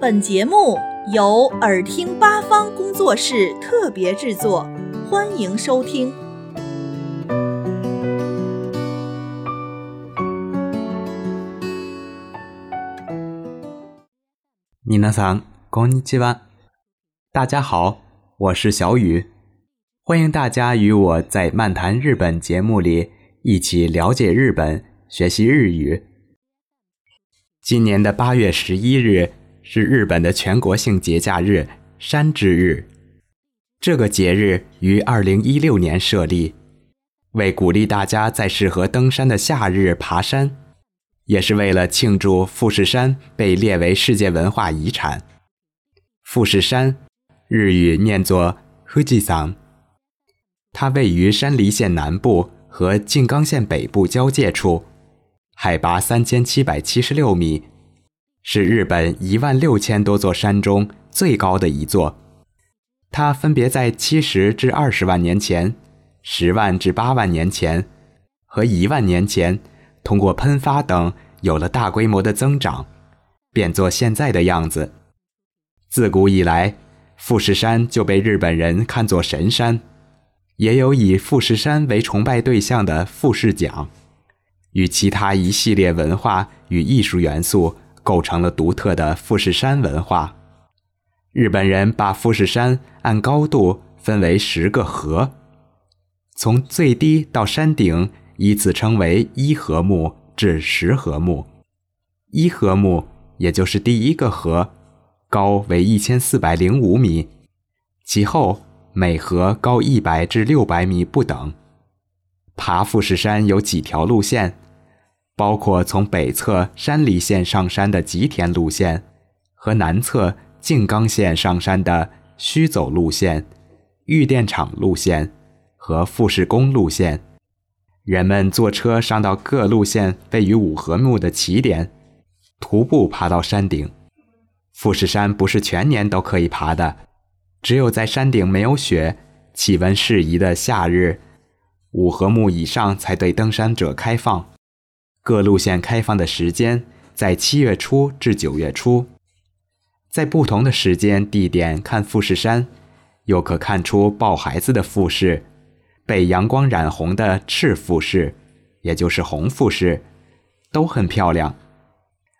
本节目由耳听八方工作室特别制作，欢迎收听。皆さん、こんにちは。大家好，我是小雨，欢迎大家与我在漫谈日本节目里一起了解日本， 学习日语。今年的八月十一日。是日本的全国性节假日——山之日。这个节日于二零一六年设立，为鼓励大家在适合登山的夏日爬山，也是为了庆祝富士山被列为世界文化遗产。富士山，日语念作 Fujisan，它位于山梨县南部和静冈县北部交界处，海拔三千七百七十六米。是日本一万六千多座山中最高的一座，它分别在七十至二十万年前、十万至八万年前和一万年前，通过喷发等有了大规模的增长，变作现在的样子。自古以来，富士山就被日本人看作神山，也有以富士山为崇拜对象的富士奖，与其他一系列文化与艺术元素。构成了独特的富士山文化。日本人把富士山按高度分为十个合，从最低到山顶依次称为一合目至十合目。一合目也就是第一个合，高为一千四百零五米，其后每合高一百至六百米不等。爬富士山有几条路线。包括从北侧山梨县上山的吉田路线，和南侧静冈县上山的须走路线、玉电厂路线和富士宫路线。人们坐车上到各路线位于五合目的起点，徒步爬到山顶。富士山不是全年都可以爬的，只有在山顶没有雪、气温适宜的夏日，五合目以上才对登山者开放。各路线开放的时间在七月初至九月初，在不同的时间地点看富士山，又可看出抱孩子的富士，被阳光染红的赤富士，也就是红富士，都很漂亮。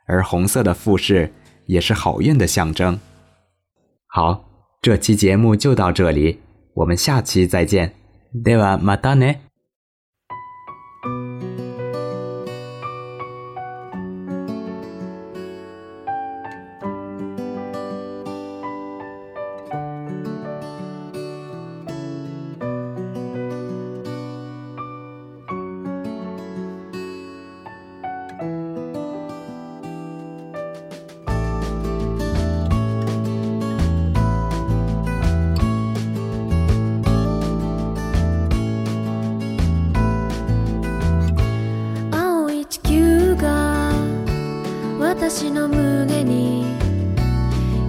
而红色的富士也是好运的象征。好，这期节目就到这里，我们下期再见。ではまたね。 私の胸に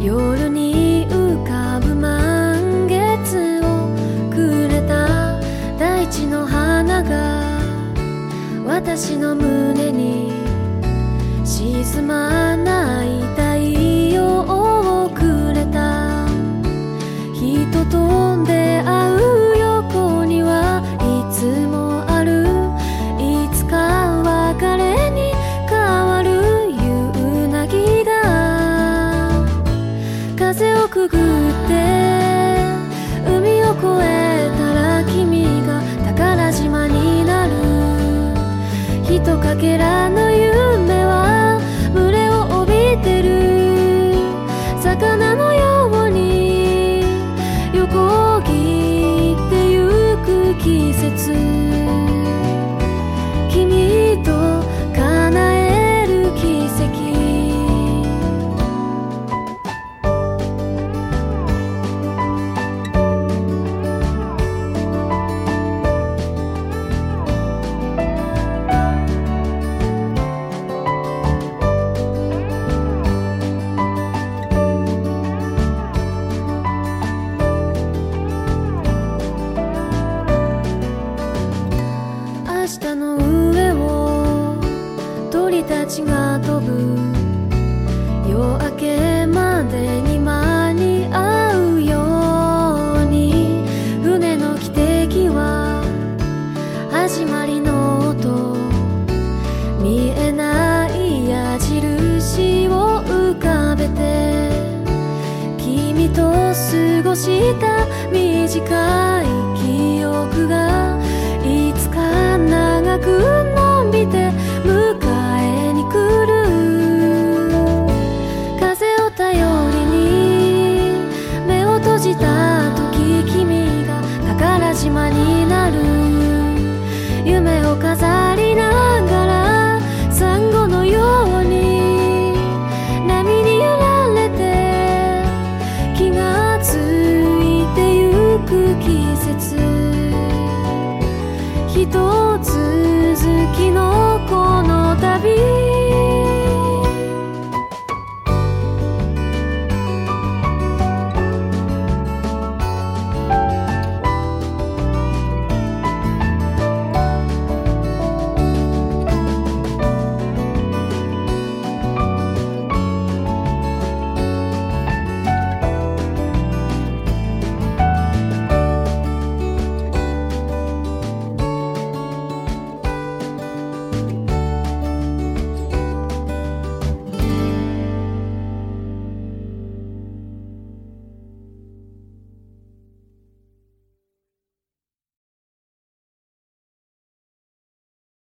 夜に浮かぶ満月をくれた大地の花が私の胸に沈まない太陽をくれた。人と出会かけら夜明けまでに間に合うように船の汽笛は始まりの音見えない矢印を浮かべて君と過ごした短い飾る